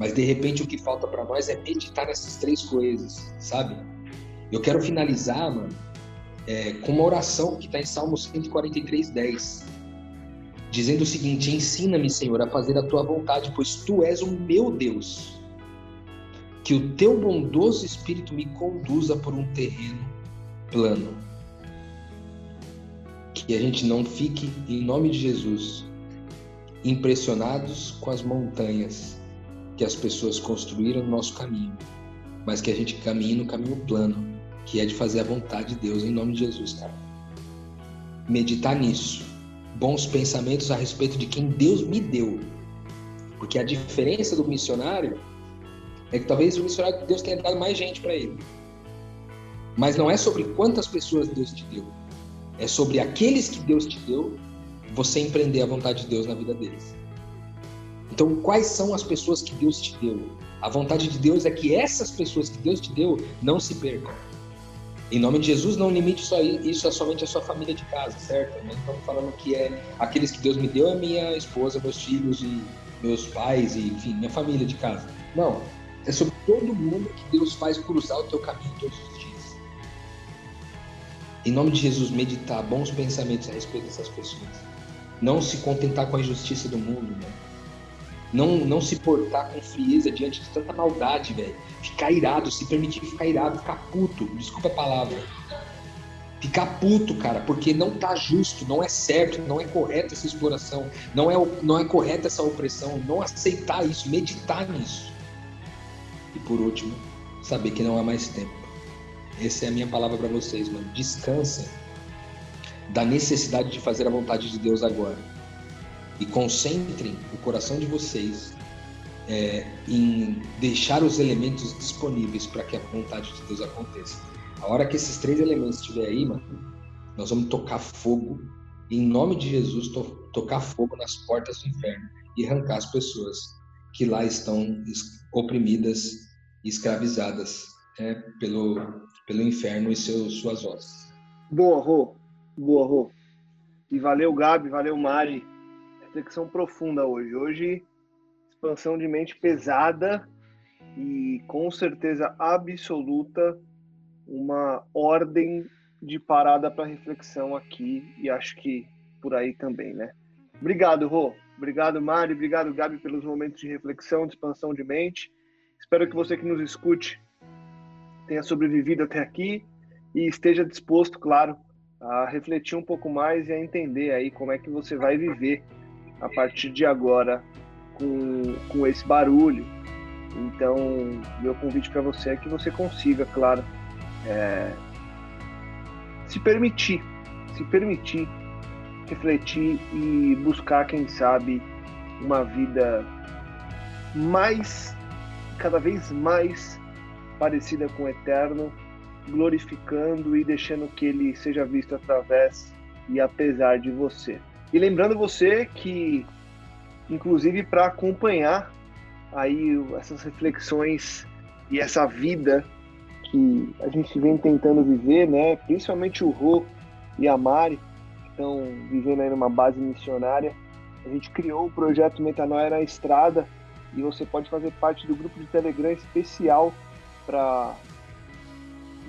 Mas de repente o que falta para nós é meditar nessas três coisas, sabe? Eu quero finalizar, mano, é, com uma oração que está em Salmos 143, 10 dizendo o seguinte: Ensina-me, Senhor, a fazer a tua vontade, pois tu és o meu Deus. Que o teu bondoso espírito me conduza por um terreno plano. Que a gente não fique, em nome de Jesus, impressionados com as montanhas que as pessoas construíram no nosso caminho, mas que a gente caminhe no caminho plano, que é de fazer a vontade de Deus, em nome de Jesus, cara. Meditar nisso bons pensamentos a respeito de quem Deus me deu. Porque a diferença do missionário é que talvez o missionário de Deus tenha dado mais gente para ele. Mas não é sobre quantas pessoas Deus te deu. É sobre aqueles que Deus te deu, você empreender a vontade de Deus na vida deles. Então, quais são as pessoas que Deus te deu? A vontade de Deus é que essas pessoas que Deus te deu não se percam. Em nome de Jesus, não limite isso a somente a sua família de casa, certo? Não estamos falando que é aqueles que Deus me deu, é minha esposa, meus filhos e meus pais, e enfim, minha família de casa. Não. É sobre todo mundo que Deus faz cruzar o teu caminho todos os dias. Em nome de Jesus, meditar bons pensamentos a respeito dessas pessoas. Não se contentar com a injustiça do mundo, né? Não, não se portar com frieza diante de tanta maldade, velho. Ficar irado, se permitir ficar irado, ficar puto. Desculpa a palavra. Ficar puto, cara, porque não tá justo, não é certo, não é correto essa exploração, não é, não é correta essa opressão, não aceitar isso, meditar nisso. E por último, saber que não há mais tempo. Essa é a minha palavra para vocês, mano. Descansem da necessidade de fazer a vontade de Deus agora e concentrem o coração de vocês é, em deixar os elementos disponíveis para que a vontade de Deus aconteça. A hora que esses três elementos estiver aí, mano, nós vamos tocar fogo, em nome de Jesus, to tocar fogo nas portas do inferno e arrancar as pessoas que lá estão oprimidas e escravizadas é, pelo, pelo inferno e seus, suas vozes. Boa, Rô. Boa, Rô. E valeu, Gabi, valeu, Mari reflexão profunda hoje. Hoje, expansão de mente pesada e com certeza absoluta uma ordem de parada para reflexão aqui e acho que por aí também, né? Obrigado, Rô. Obrigado, Mari. Obrigado, Gabi, pelos momentos de reflexão, de expansão de mente. Espero que você que nos escute tenha sobrevivido até aqui e esteja disposto, claro, a refletir um pouco mais e a entender aí como é que você vai viver a partir de agora com, com esse barulho. Então, meu convite para você é que você consiga, claro, é, se permitir, se permitir refletir e buscar, quem sabe, uma vida mais, cada vez mais parecida com o eterno, glorificando e deixando que ele seja visto através e apesar de você. E lembrando você que, inclusive, para acompanhar aí essas reflexões e essa vida que a gente vem tentando viver, né? Principalmente o Rô e a Mari, que estão vivendo aí numa base missionária. A gente criou o projeto Metanoia na Estrada e você pode fazer parte do grupo de Telegram especial para,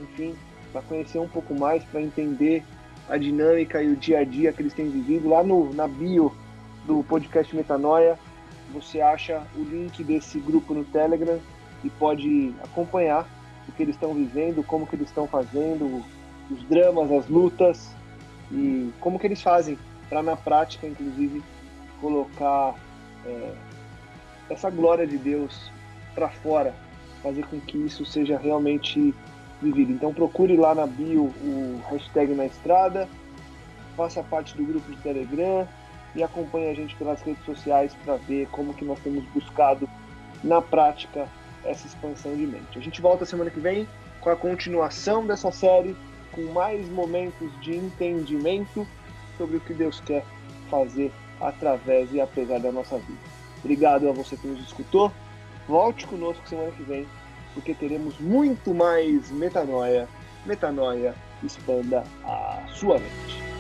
enfim, para conhecer um pouco mais, para entender a dinâmica e o dia a dia que eles têm vivido. Lá no, na bio do podcast Metanoia, você acha o link desse grupo no Telegram e pode acompanhar o que eles estão vivendo, como que eles estão fazendo os dramas, as lutas e como que eles fazem para na prática, inclusive, colocar é, essa glória de Deus para fora, fazer com que isso seja realmente Então procure lá na bio o hashtag na estrada, faça parte do grupo de Telegram e acompanhe a gente pelas redes sociais para ver como que nós temos buscado na prática essa expansão de mente. A gente volta semana que vem com a continuação dessa série, com mais momentos de entendimento sobre o que Deus quer fazer através e apesar da nossa vida. Obrigado a você que nos escutou. Volte conosco semana que vem, porque teremos muito mais metanoia. Metanoia expanda a sua mente.